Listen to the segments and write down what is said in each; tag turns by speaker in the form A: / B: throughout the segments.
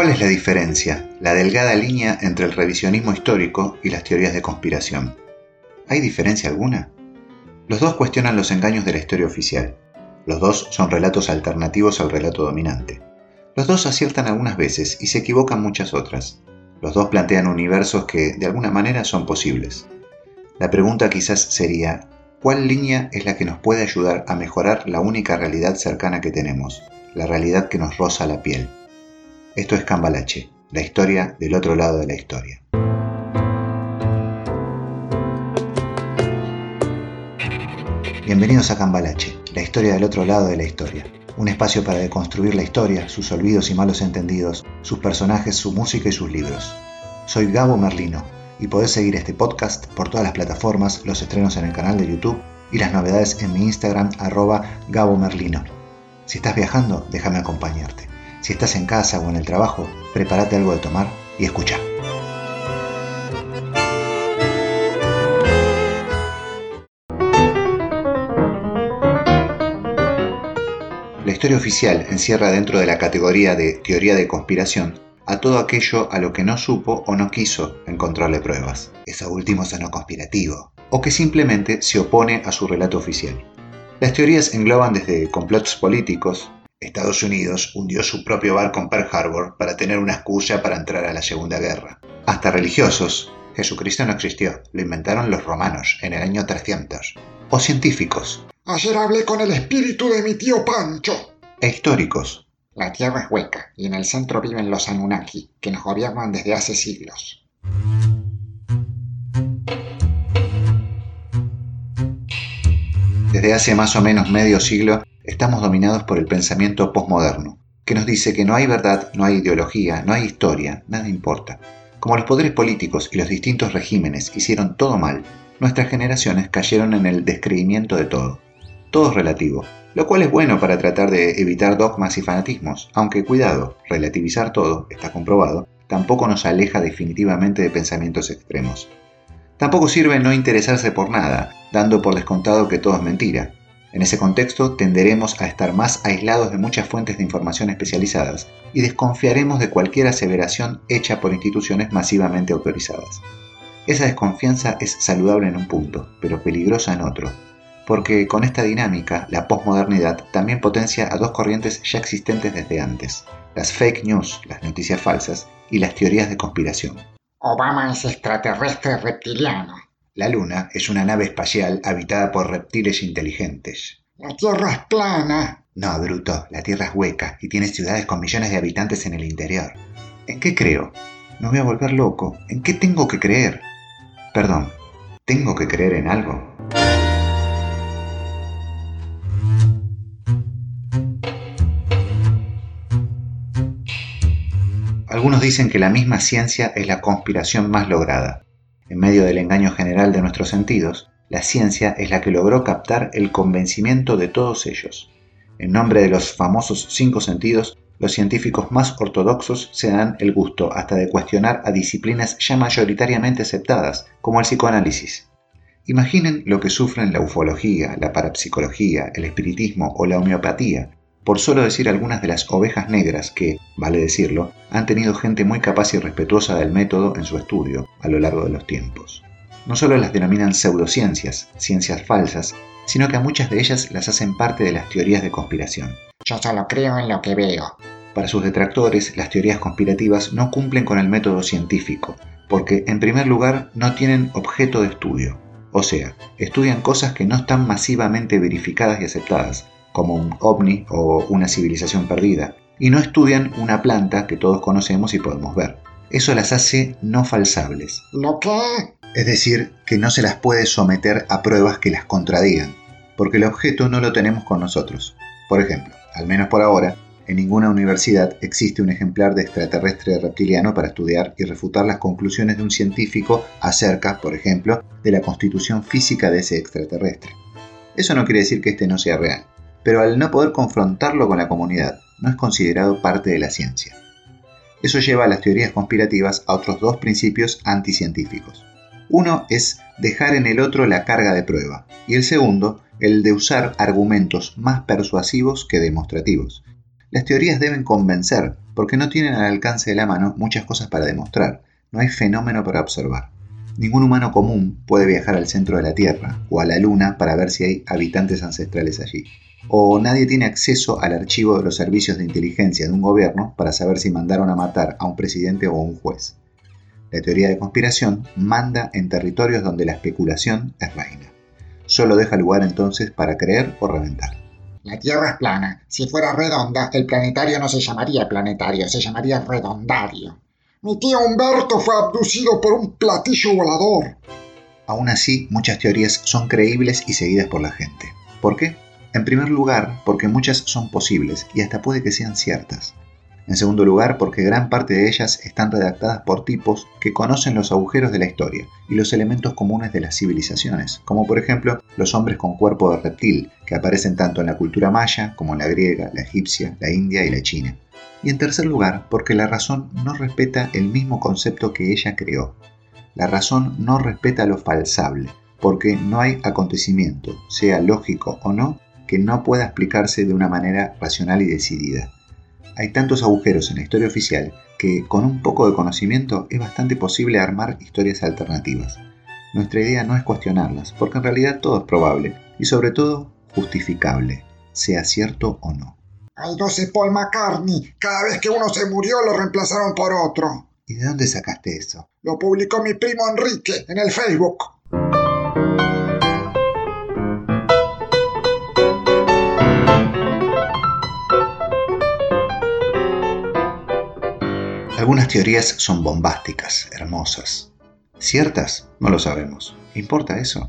A: ¿Cuál es la diferencia, la delgada línea entre el revisionismo histórico y las teorías de conspiración? ¿Hay diferencia alguna? Los dos cuestionan los engaños de la historia oficial. Los dos son relatos alternativos al relato dominante. Los dos aciertan algunas veces y se equivocan muchas otras. Los dos plantean universos que, de alguna manera, son posibles. La pregunta quizás sería, ¿cuál línea es la que nos puede ayudar a mejorar la única realidad cercana que tenemos, la realidad que nos roza la piel? Esto es Cambalache, la historia del otro lado de la historia. Bienvenidos a Cambalache, la historia del otro lado de la historia. Un espacio para deconstruir la historia, sus olvidos y malos entendidos, sus personajes, su música y sus libros. Soy Gabo Merlino y podés seguir este podcast por todas las plataformas, los estrenos en el canal de YouTube y las novedades en mi Instagram arroba Gabo Merlino. Si estás viajando, déjame acompañarte. Si estás en casa o en el trabajo, prepárate algo de tomar y escucha. La historia oficial encierra dentro de la categoría de teoría de conspiración a todo aquello a lo que no supo o no quiso encontrarle pruebas. Eso último no conspirativo. O que simplemente se opone a su relato oficial. Las teorías engloban desde complots políticos, Estados Unidos hundió su propio barco en Pearl Harbor para tener una excusa para entrar a la Segunda Guerra. Hasta religiosos, Jesucristo no existió, lo inventaron los romanos en el año 300. O científicos.
B: Ayer hablé con el espíritu de mi tío Pancho.
A: E históricos.
C: La Tierra es hueca y en el centro viven los Anunnaki, que nos gobiernan desde hace siglos.
A: Desde hace más o menos medio siglo estamos dominados por el pensamiento postmoderno, que nos dice que no hay verdad, no hay ideología, no hay historia, nada importa. Como los poderes políticos y los distintos regímenes hicieron todo mal, nuestras generaciones cayeron en el descreimiento de todo. Todo es relativo, lo cual es bueno para tratar de evitar dogmas y fanatismos, aunque cuidado, relativizar todo, está comprobado, tampoco nos aleja definitivamente de pensamientos extremos. Tampoco sirve no interesarse por nada, dando por descontado que todo es mentira, en ese contexto tenderemos a estar más aislados de muchas fuentes de información especializadas y desconfiaremos de cualquier aseveración hecha por instituciones masivamente autorizadas. Esa desconfianza es saludable en un punto, pero peligrosa en otro, porque con esta dinámica la posmodernidad también potencia a dos corrientes ya existentes desde antes, las fake news, las noticias falsas, y las teorías de conspiración.
C: Obama es extraterrestre reptiliano.
A: La Luna es una nave espacial habitada por reptiles inteligentes.
B: La Tierra es plana.
A: No, bruto, la Tierra es hueca y tiene ciudades con millones de habitantes en el interior. ¿En qué creo? Me voy a volver loco. ¿En qué tengo que creer? Perdón, ¿tengo que creer en algo? Algunos dicen que la misma ciencia es la conspiración más lograda. En medio del engaño general de nuestros sentidos, la ciencia es la que logró captar el convencimiento de todos ellos. En nombre de los famosos cinco sentidos, los científicos más ortodoxos se dan el gusto hasta de cuestionar a disciplinas ya mayoritariamente aceptadas, como el psicoanálisis. Imaginen lo que sufren la ufología, la parapsicología, el espiritismo o la homeopatía, por solo decir algunas de las ovejas negras que, vale decirlo, han tenido gente muy capaz y respetuosa del método en su estudio a lo largo de los tiempos. No solo las denominan pseudociencias, ciencias falsas, sino que a muchas de ellas las hacen parte de las teorías de conspiración.
C: Yo solo creo en lo que veo.
A: Para sus detractores, las teorías conspirativas no cumplen con el método científico, porque en primer lugar no tienen objeto de estudio, o sea, estudian cosas que no están masivamente verificadas y aceptadas, como un ovni o una civilización perdida, y no estudian una planta que todos conocemos y podemos ver. Eso las hace no falsables.
B: ¿Lo qué?
A: Es decir, que no se las puede someter a pruebas que las contradigan, porque el objeto no lo tenemos con nosotros. Por ejemplo, al menos por ahora, en ninguna universidad existe un ejemplar de extraterrestre reptiliano para estudiar y refutar las conclusiones de un científico acerca, por ejemplo, de la constitución física de ese extraterrestre. Eso no quiere decir que este no sea real pero al no poder confrontarlo con la comunidad, no es considerado parte de la ciencia. Eso lleva a las teorías conspirativas a otros dos principios anticientíficos. Uno es dejar en el otro la carga de prueba, y el segundo, el de usar argumentos más persuasivos que demostrativos. Las teorías deben convencer, porque no tienen al alcance de la mano muchas cosas para demostrar, no hay fenómeno para observar. Ningún humano común puede viajar al centro de la Tierra o a la Luna para ver si hay habitantes ancestrales allí. O nadie tiene acceso al archivo de los servicios de inteligencia de un gobierno para saber si mandaron a matar a un presidente o a un juez. La teoría de conspiración manda en territorios donde la especulación es reina. Solo deja lugar entonces para creer o reventar.
C: La Tierra es plana. Si fuera redonda, el planetario no se llamaría planetario, se llamaría redondario.
B: Mi tío Humberto fue abducido por un platillo volador.
A: Aún así, muchas teorías son creíbles y seguidas por la gente. ¿Por qué? En primer lugar, porque muchas son posibles y hasta puede que sean ciertas. En segundo lugar, porque gran parte de ellas están redactadas por tipos que conocen los agujeros de la historia y los elementos comunes de las civilizaciones, como por ejemplo los hombres con cuerpo de reptil, que aparecen tanto en la cultura maya como en la griega, la egipcia, la india y la china. Y en tercer lugar, porque la razón no respeta el mismo concepto que ella creó. La razón no respeta lo falsable, porque no hay acontecimiento, sea lógico o no, que no pueda explicarse de una manera racional y decidida. Hay tantos agujeros en la historia oficial que con un poco de conocimiento es bastante posible armar historias alternativas. Nuestra idea no es cuestionarlas, porque en realidad todo es probable y sobre todo justificable, sea cierto o no.
B: Hay 12 Paul McCartney. Cada vez que uno se murió lo reemplazaron por otro.
A: ¿Y de dónde sacaste eso?
B: Lo publicó mi primo Enrique en el Facebook.
A: Algunas teorías son bombásticas, hermosas. ¿Ciertas? No lo sabemos. ¿Importa eso?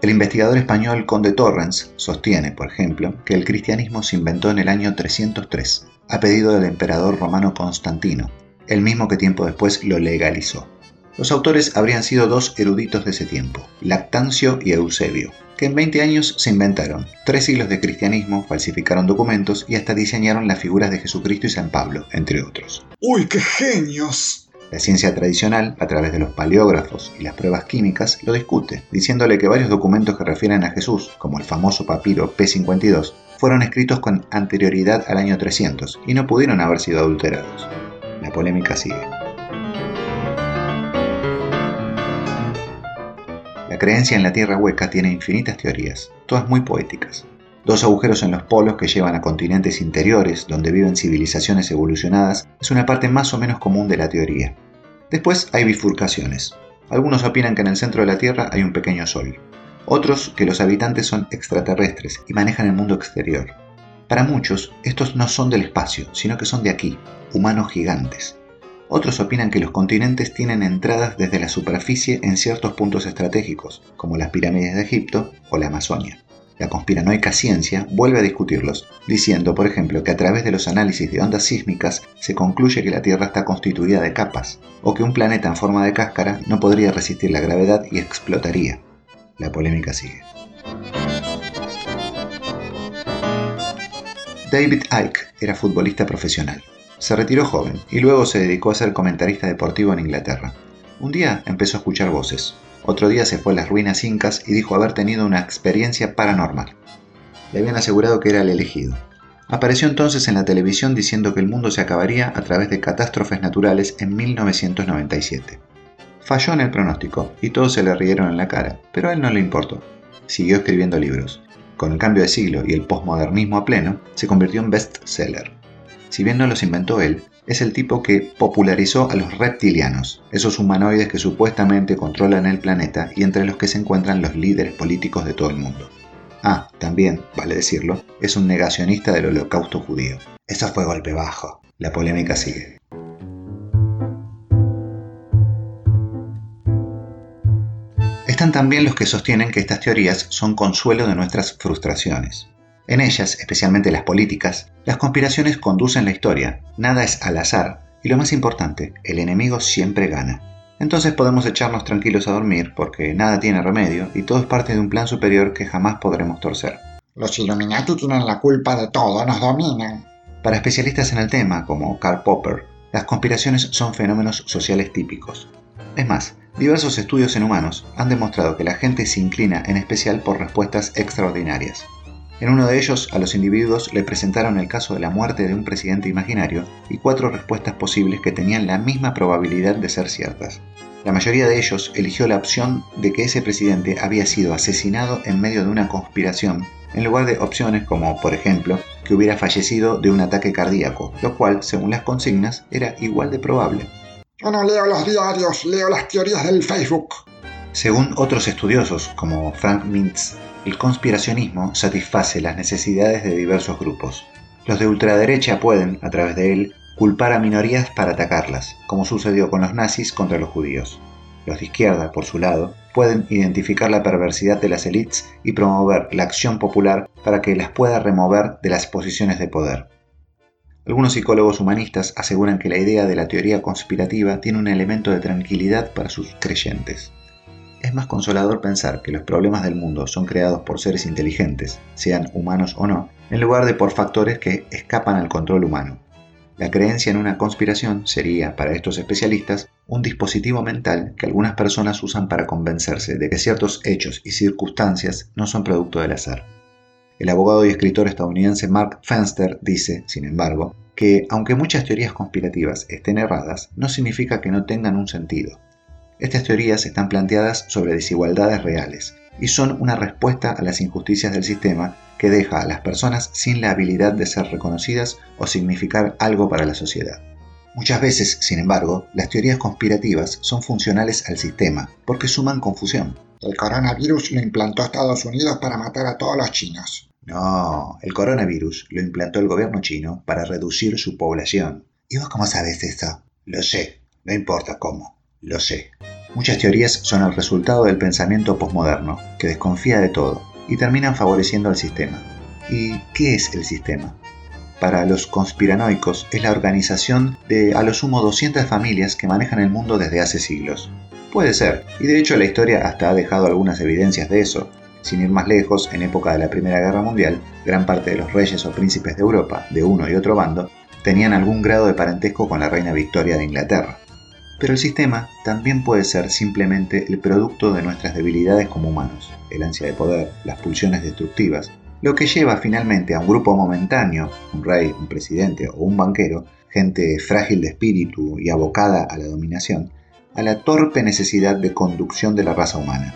A: El investigador español Conde Torrens sostiene, por ejemplo, que el cristianismo se inventó en el año 303, a pedido del emperador romano Constantino, el mismo que tiempo después lo legalizó. Los autores habrían sido dos eruditos de ese tiempo, Lactancio y Eusebio, que en 20 años se inventaron tres siglos de cristianismo, falsificaron documentos y hasta diseñaron las figuras de Jesucristo y San Pablo, entre otros.
B: ¡Uy, qué genios!
A: La ciencia tradicional, a través de los paleógrafos y las pruebas químicas, lo discute, diciéndole que varios documentos que refieren a Jesús, como el famoso papiro P52, fueron escritos con anterioridad al año 300 y no pudieron haber sido adulterados. La polémica sigue. La creencia en la Tierra hueca tiene infinitas teorías, todas muy poéticas. Dos agujeros en los polos que llevan a continentes interiores donde viven civilizaciones evolucionadas es una parte más o menos común de la teoría. Después hay bifurcaciones. Algunos opinan que en el centro de la Tierra hay un pequeño sol. Otros que los habitantes son extraterrestres y manejan el mundo exterior. Para muchos, estos no son del espacio, sino que son de aquí, humanos gigantes. Otros opinan que los continentes tienen entradas desde la superficie en ciertos puntos estratégicos, como las pirámides de Egipto o la Amazonia. La conspiranoica ciencia vuelve a discutirlos, diciendo, por ejemplo, que a través de los análisis de ondas sísmicas se concluye que la Tierra está constituida de capas, o que un planeta en forma de cáscara no podría resistir la gravedad y explotaría. La polémica sigue. David Icke era futbolista profesional. Se retiró joven y luego se dedicó a ser comentarista deportivo en Inglaterra. Un día empezó a escuchar voces. Otro día se fue a las ruinas incas y dijo haber tenido una experiencia paranormal. Le habían asegurado que era el elegido. Apareció entonces en la televisión diciendo que el mundo se acabaría a través de catástrofes naturales en 1997. Falló en el pronóstico y todos se le rieron en la cara, pero a él no le importó. Siguió escribiendo libros. Con el cambio de siglo y el posmodernismo a pleno, se convirtió en bestseller si bien no los inventó él, es el tipo que popularizó a los reptilianos, esos humanoides que supuestamente controlan el planeta y entre los que se encuentran los líderes políticos de todo el mundo. Ah, también, vale decirlo, es un negacionista del holocausto judío. Eso fue golpe bajo. La polémica sigue. Están también los que sostienen que estas teorías son consuelo de nuestras frustraciones. En ellas, especialmente las políticas, las conspiraciones conducen la historia, nada es al azar, y lo más importante, el enemigo siempre gana. Entonces podemos echarnos tranquilos a dormir porque nada tiene remedio y todo es parte de un plan superior que jamás podremos torcer.
C: Los Illuminati tienen la culpa de todo, nos dominan.
A: Para especialistas en el tema, como Karl Popper, las conspiraciones son fenómenos sociales típicos. Es más, diversos estudios en humanos han demostrado que la gente se inclina en especial por respuestas extraordinarias. En uno de ellos, a los individuos le presentaron el caso de la muerte de un presidente imaginario y cuatro respuestas posibles que tenían la misma probabilidad de ser ciertas. La mayoría de ellos eligió la opción de que ese presidente había sido asesinado en medio de una conspiración, en lugar de opciones como, por ejemplo, que hubiera fallecido de un ataque cardíaco, lo cual, según las consignas, era igual de probable.
B: Yo no leo los diarios, leo las teorías del Facebook.
A: Según otros estudiosos, como Frank Mintz, el conspiracionismo satisface las necesidades de diversos grupos. Los de ultraderecha pueden, a través de él, culpar a minorías para atacarlas, como sucedió con los nazis contra los judíos. Los de izquierda, por su lado, pueden identificar la perversidad de las élites y promover la acción popular para que las pueda remover de las posiciones de poder. Algunos psicólogos humanistas aseguran que la idea de la teoría conspirativa tiene un elemento de tranquilidad para sus creyentes. Es más consolador pensar que los problemas del mundo son creados por seres inteligentes, sean humanos o no, en lugar de por factores que escapan al control humano. La creencia en una conspiración sería, para estos especialistas, un dispositivo mental que algunas personas usan para convencerse de que ciertos hechos y circunstancias no son producto del azar. El abogado y escritor estadounidense Mark Fenster dice, sin embargo, que aunque muchas teorías conspirativas estén erradas, no significa que no tengan un sentido. Estas teorías están planteadas sobre desigualdades reales y son una respuesta a las injusticias del sistema que deja a las personas sin la habilidad de ser reconocidas o significar algo para la sociedad. Muchas veces, sin embargo, las teorías conspirativas son funcionales al sistema porque suman confusión.
C: El coronavirus lo implantó Estados Unidos para matar a todos los chinos.
A: No, el coronavirus lo implantó el gobierno chino para reducir su población. ¿Y vos cómo sabes eso? Lo sé, no importa cómo, lo sé. Muchas teorías son el resultado del pensamiento posmoderno, que desconfía de todo, y terminan favoreciendo al sistema. ¿Y qué es el sistema? Para los conspiranoicos es la organización de a lo sumo 200 familias que manejan el mundo desde hace siglos. Puede ser, y de hecho la historia hasta ha dejado algunas evidencias de eso. Sin ir más lejos, en época de la Primera Guerra Mundial, gran parte de los reyes o príncipes de Europa, de uno y otro bando, tenían algún grado de parentesco con la reina Victoria de Inglaterra. Pero el sistema también puede ser simplemente el producto de nuestras debilidades como humanos, el ansia de poder, las pulsiones destructivas, lo que lleva finalmente a un grupo momentáneo, un rey, un presidente o un banquero, gente frágil de espíritu y abocada a la dominación, a la torpe necesidad de conducción de la raza humana.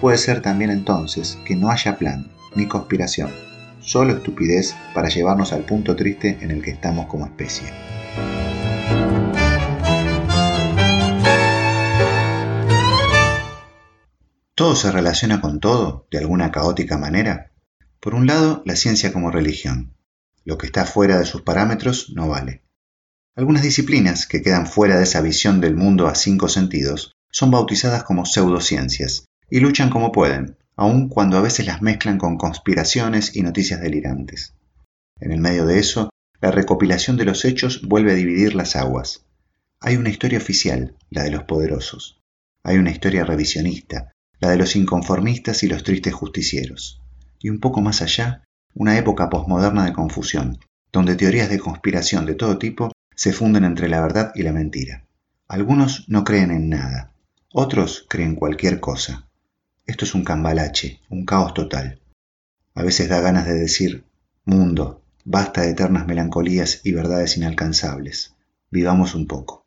A: Puede ser también entonces que no haya plan ni conspiración, solo estupidez para llevarnos al punto triste en el que estamos como especie. ¿Todo se relaciona con todo de alguna caótica manera? Por un lado, la ciencia como religión. Lo que está fuera de sus parámetros no vale. Algunas disciplinas que quedan fuera de esa visión del mundo a cinco sentidos son bautizadas como pseudociencias y luchan como pueden, aun cuando a veces las mezclan con conspiraciones y noticias delirantes. En el medio de eso, la recopilación de los hechos vuelve a dividir las aguas. Hay una historia oficial, la de los poderosos. Hay una historia revisionista, la de los inconformistas y los tristes justicieros, y un poco más allá, una época posmoderna de confusión, donde teorías de conspiración de todo tipo se funden entre la verdad y la mentira. Algunos no creen en nada, otros creen cualquier cosa. Esto es un cambalache, un caos total. A veces da ganas de decir, mundo, basta de eternas melancolías y verdades inalcanzables. Vivamos un poco.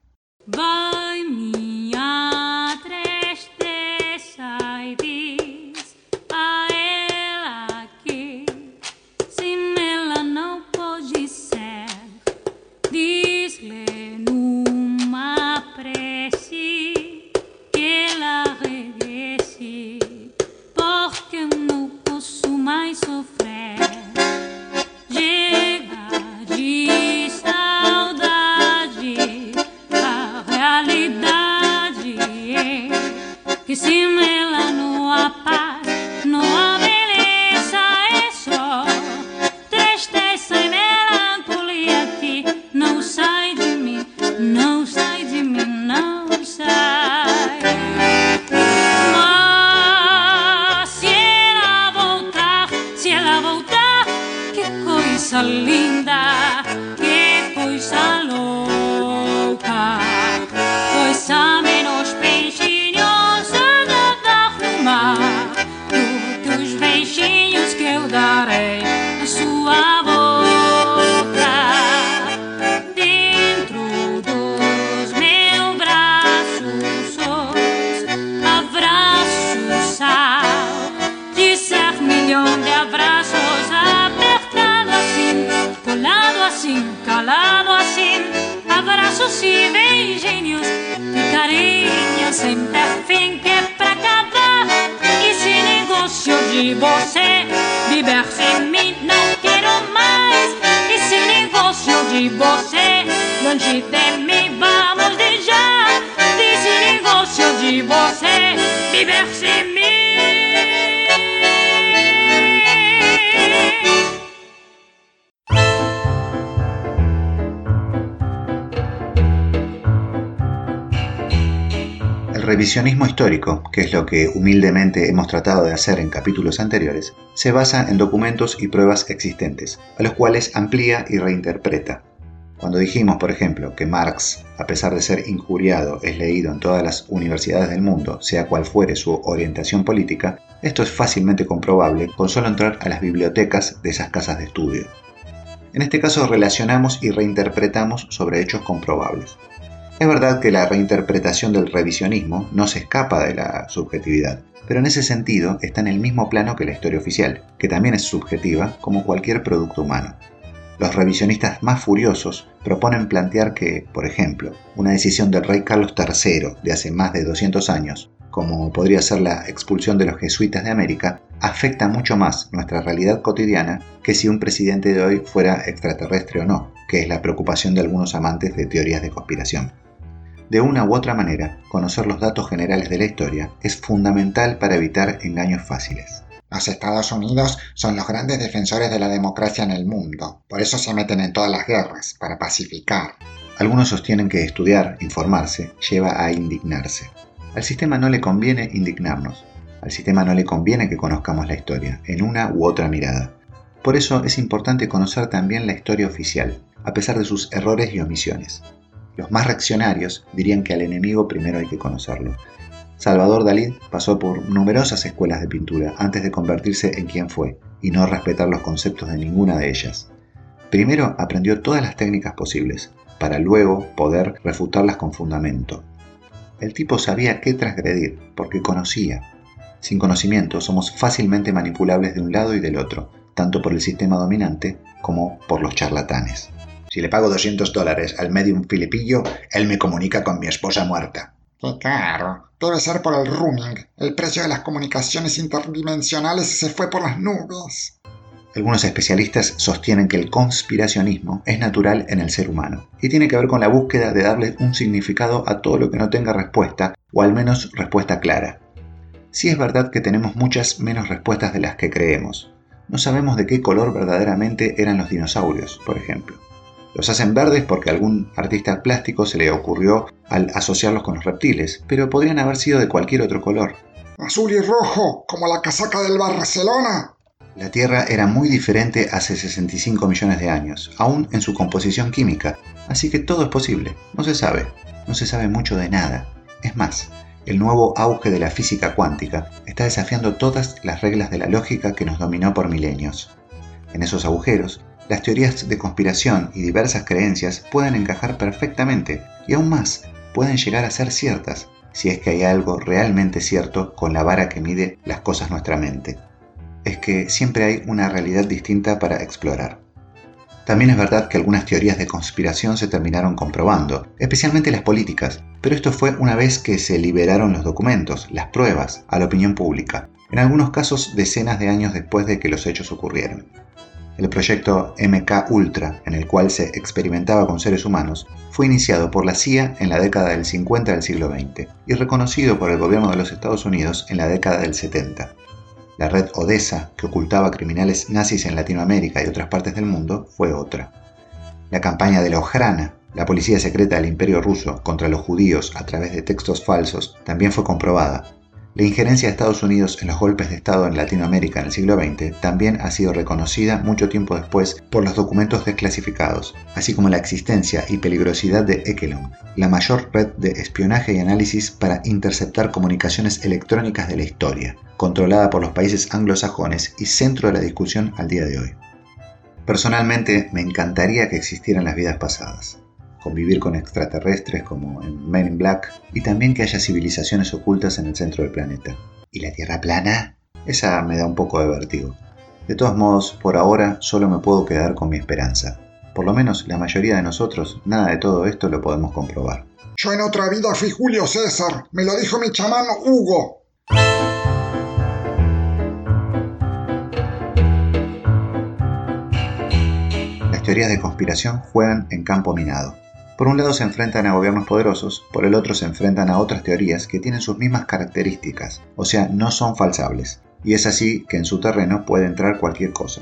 A: El revisionismo histórico, que es lo que humildemente hemos tratado de hacer en capítulos anteriores, se basa en documentos y pruebas existentes, a los cuales amplía y reinterpreta. Cuando dijimos, por ejemplo, que Marx, a pesar de ser injuriado, es leído en todas las universidades del mundo, sea cual fuere su orientación política, esto es fácilmente comprobable con solo entrar a las bibliotecas de esas casas de estudio. En este caso relacionamos y reinterpretamos sobre hechos comprobables. Es verdad que la reinterpretación del revisionismo no se escapa de la subjetividad, pero en ese sentido está en el mismo plano que la historia oficial, que también es subjetiva como cualquier producto humano. Los revisionistas más furiosos proponen plantear que, por ejemplo, una decisión del rey Carlos III de hace más de 200 años, como podría ser la expulsión de los jesuitas de América, afecta mucho más nuestra realidad cotidiana que si un presidente de hoy fuera extraterrestre o no, que es la preocupación de algunos amantes de teorías de conspiración. De una u otra manera, conocer los datos generales de la historia es fundamental para evitar engaños fáciles.
C: Los Estados Unidos son los grandes defensores de la democracia en el mundo. Por eso se meten en todas las guerras, para pacificar.
A: Algunos sostienen que estudiar, informarse, lleva a indignarse. Al sistema no le conviene indignarnos. Al sistema no le conviene que conozcamos la historia, en una u otra mirada. Por eso es importante conocer también la historia oficial, a pesar de sus errores y omisiones. Los más reaccionarios dirían que al enemigo primero hay que conocerlo. Salvador Dalí pasó por numerosas escuelas de pintura antes de convertirse en quien fue y no respetar los conceptos de ninguna de ellas. Primero aprendió todas las técnicas posibles, para luego poder refutarlas con fundamento. El tipo sabía qué transgredir, porque conocía. Sin conocimiento somos fácilmente manipulables de un lado y del otro, tanto por el sistema dominante como por los charlatanes. Si le pago 200 dólares al medium filipillo, él me comunica con mi esposa muerta.
C: ¡Qué caro! Debe ser por el rooming. El precio de las comunicaciones interdimensionales se fue por las nubes.
A: Algunos especialistas sostienen que el conspiracionismo es natural en el ser humano y tiene que ver con la búsqueda de darle un significado a todo lo que no tenga respuesta, o al menos respuesta clara. Sí es verdad que tenemos muchas menos respuestas de las que creemos. No sabemos de qué color verdaderamente eran los dinosaurios, por ejemplo. Los hacen verdes porque a algún artista plástico se le ocurrió al asociarlos con los reptiles, pero podrían haber sido de cualquier otro color.
B: Azul y rojo, como la casaca del Barcelona.
A: La Tierra era muy diferente hace 65 millones de años, aún en su composición química, así que todo es posible. No se sabe, no se sabe mucho de nada. Es más, el nuevo auge de la física cuántica está desafiando todas las reglas de la lógica que nos dominó por milenios. En esos agujeros, las teorías de conspiración y diversas creencias pueden encajar perfectamente y aún más, pueden llegar a ser ciertas, si es que hay algo realmente cierto con la vara que mide las cosas nuestra mente. Es que siempre hay una realidad distinta para explorar. También es verdad que algunas teorías de conspiración se terminaron comprobando, especialmente las políticas, pero esto fue una vez que se liberaron los documentos, las pruebas, a la opinión pública, en algunos casos decenas de años después de que los hechos ocurrieron. El proyecto MK Ultra, en el cual se experimentaba con seres humanos, fue iniciado por la CIA en la década del 50 del siglo XX y reconocido por el gobierno de los Estados Unidos en la década del 70. La red Odessa, que ocultaba criminales nazis en Latinoamérica y otras partes del mundo, fue otra. La campaña de la Ojrana, la policía secreta del Imperio ruso contra los judíos a través de textos falsos, también fue comprobada la injerencia de Estados Unidos en los golpes de Estado en Latinoamérica en el siglo XX también ha sido reconocida mucho tiempo después por los documentos desclasificados, así como la existencia y peligrosidad de Ekelon, la mayor red de espionaje y análisis para interceptar comunicaciones electrónicas de la historia, controlada por los países anglosajones y centro de la discusión al día de hoy. Personalmente me encantaría que existieran las vidas pasadas convivir con extraterrestres como en Men in Black y también que haya civilizaciones ocultas en el centro del planeta. ¿Y la Tierra plana? Esa me da un poco de vértigo. De todos modos, por ahora solo me puedo quedar con mi esperanza. Por lo menos la mayoría de nosotros nada de todo esto lo podemos comprobar.
B: Yo en otra vida fui Julio César, me lo dijo mi chamán Hugo.
A: Las teorías de conspiración juegan en campo minado. Por un lado se enfrentan a gobiernos poderosos, por el otro se enfrentan a otras teorías que tienen sus mismas características, o sea, no son falsables. Y es así que en su terreno puede entrar cualquier cosa.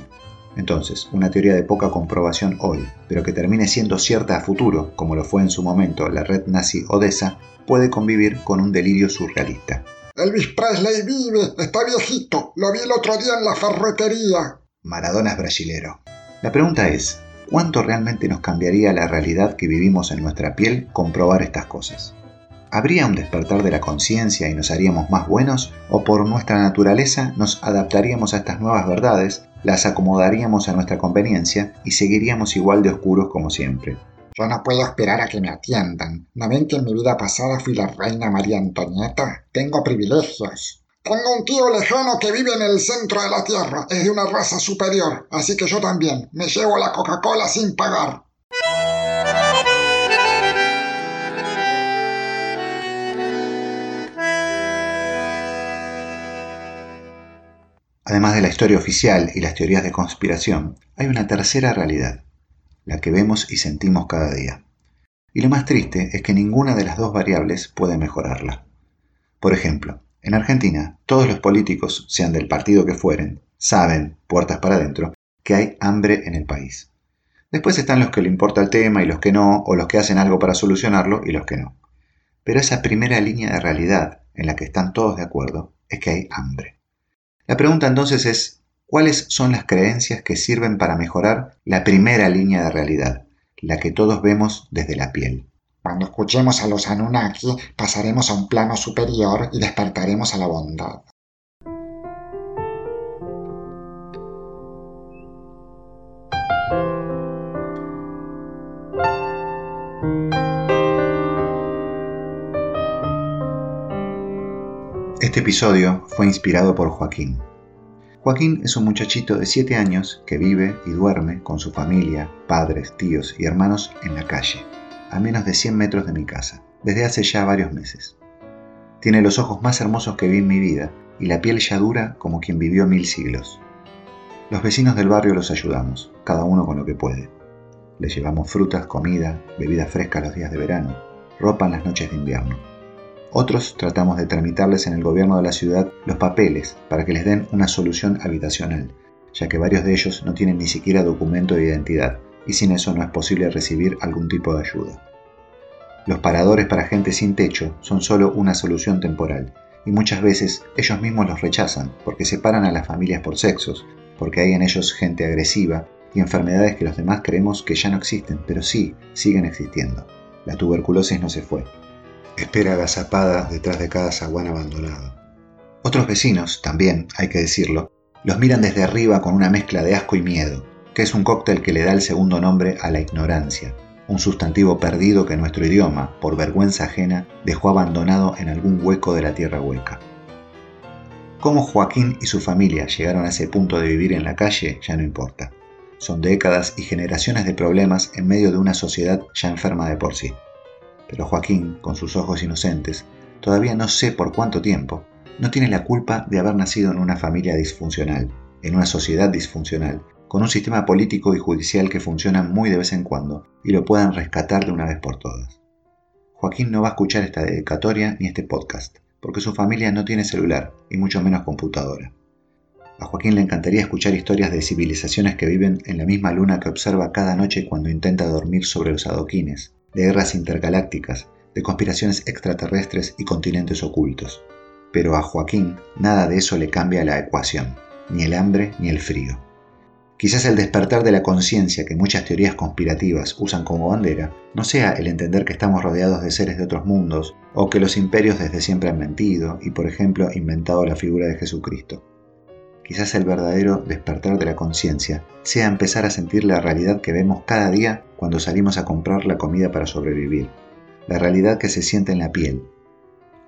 A: Entonces, una teoría de poca comprobación hoy, pero que termine siendo cierta a futuro, como lo fue en su momento la red nazi Odessa, puede convivir con un delirio surrealista.
B: Elvis Presley vive, está viejito, lo vi el otro día en la ferretería.
A: Maradona es brasilero. La pregunta es, ¿cuánto realmente nos cambiaría la realidad que vivimos en nuestra piel comprobar estas cosas? ¿Habría un despertar de la conciencia y nos haríamos más buenos? ¿O por nuestra naturaleza nos adaptaríamos a estas nuevas verdades, las acomodaríamos a nuestra conveniencia y seguiríamos igual de oscuros como siempre?
C: Yo no puedo esperar a que me atiendan. ¿No ven que en mi vida pasada fui la reina María Antonieta? Tengo privilegios.
B: Tengo un tío lejano que vive en el centro de la Tierra. Es de una raza superior, así que yo también. Me llevo la Coca-Cola sin pagar.
A: Además de la historia oficial y las teorías de conspiración, hay una tercera realidad, la que vemos y sentimos cada día. Y lo más triste es que ninguna de las dos variables puede mejorarla. Por ejemplo, en Argentina, todos los políticos, sean del partido que fueren, saben, puertas para adentro, que hay hambre en el país. Después están los que le importa el tema y los que no, o los que hacen algo para solucionarlo y los que no. Pero esa primera línea de realidad en la que están todos de acuerdo es que hay hambre. La pregunta entonces es, ¿cuáles son las creencias que sirven para mejorar la primera línea de realidad, la que todos vemos desde la piel?
C: Cuando escuchemos a los Anunnaki, pasaremos a un plano superior y despertaremos a la bondad.
A: Este episodio fue inspirado por Joaquín. Joaquín es un muchachito de 7 años que vive y duerme con su familia, padres, tíos y hermanos en la calle, a menos de 100 metros de mi casa, desde hace ya varios meses. Tiene los ojos más hermosos que vi en mi vida y la piel ya dura como quien vivió mil siglos. Los vecinos del barrio los ayudamos, cada uno con lo que puede. Les llevamos frutas, comida, bebidas frescas los días de verano, ropa en las noches de invierno. Otros tratamos de tramitarles en el gobierno de la ciudad los papeles para que les den una solución habitacional, ya que varios de ellos no tienen ni siquiera documento de identidad y sin eso no es posible recibir algún tipo de ayuda. Los paradores para gente sin techo son solo una solución temporal y muchas veces ellos mismos los rechazan porque separan a las familias por sexos, porque hay en ellos gente agresiva y enfermedades que los demás creemos que ya no existen, pero sí siguen existiendo. La tuberculosis no se fue, espera agazapada detrás de cada zaguán abandonado. Otros vecinos, también hay que decirlo, los miran desde arriba con una mezcla de asco y miedo, que es un cóctel que le da el segundo nombre a la ignorancia, un sustantivo perdido que nuestro idioma, por vergüenza ajena, dejó abandonado en algún hueco de la tierra hueca. Cómo Joaquín y su familia llegaron a ese punto de vivir en la calle ya no importa. Son décadas y generaciones de problemas en medio de una sociedad ya enferma de por sí. Pero Joaquín, con sus ojos inocentes, todavía no sé por cuánto tiempo, no tiene la culpa de haber nacido en una familia disfuncional, en una sociedad disfuncional, con un sistema político y judicial que funcionan muy de vez en cuando y lo puedan rescatar de una vez por todas. Joaquín no va a escuchar esta dedicatoria ni este podcast, porque su familia no tiene celular y mucho menos computadora. A Joaquín le encantaría escuchar historias de civilizaciones que viven en la misma luna que observa cada noche cuando intenta dormir sobre los adoquines, de guerras intergalácticas, de conspiraciones extraterrestres y continentes ocultos. Pero a Joaquín nada de eso le cambia la ecuación, ni el hambre ni el frío. Quizás el despertar de la conciencia que muchas teorías conspirativas usan como bandera no sea el entender que estamos rodeados de seres de otros mundos o que los imperios desde siempre han mentido y por ejemplo inventado la figura de Jesucristo. Quizás el verdadero despertar de la conciencia sea empezar a sentir la realidad que vemos cada día cuando salimos a comprar la comida para sobrevivir, la realidad que se siente en la piel.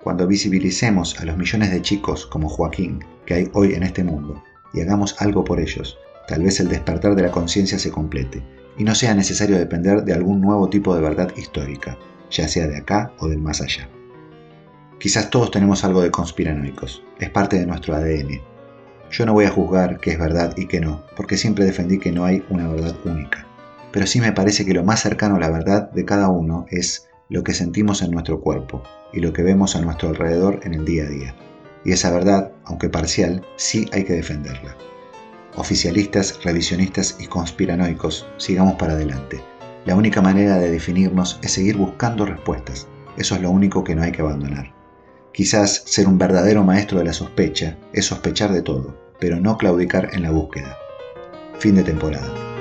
A: Cuando visibilicemos a los millones de chicos como Joaquín que hay hoy en este mundo y hagamos algo por ellos, tal vez el despertar de la conciencia se complete y no sea necesario depender de algún nuevo tipo de verdad histórica, ya sea de acá o del más allá. Quizás todos tenemos algo de conspiranoicos, es parte de nuestro ADN. Yo no voy a juzgar qué es verdad y qué no, porque siempre defendí que no hay una verdad única. Pero sí me parece que lo más cercano a la verdad de cada uno es lo que sentimos en nuestro cuerpo y lo que vemos a nuestro alrededor en el día a día. Y esa verdad, aunque parcial, sí hay que defenderla. Oficialistas, revisionistas y conspiranoicos, sigamos para adelante. La única manera de definirnos es seguir buscando respuestas. Eso es lo único que no hay que abandonar. Quizás ser un verdadero maestro de la sospecha es sospechar de todo, pero no claudicar en la búsqueda. Fin de temporada.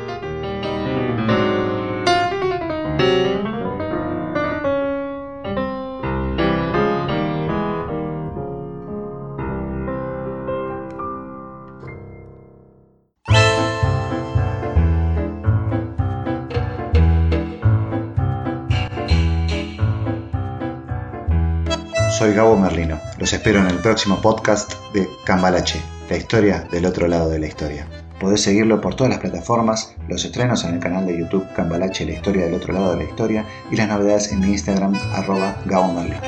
A: Soy Gabo Merlino. Los espero en el próximo podcast de Cambalache, la historia del otro lado de la historia. Podés seguirlo por todas las plataformas, los estrenos en el canal de YouTube Cambalache, la historia del otro lado de la historia y las novedades en mi Instagram arroba Gabo Merlino.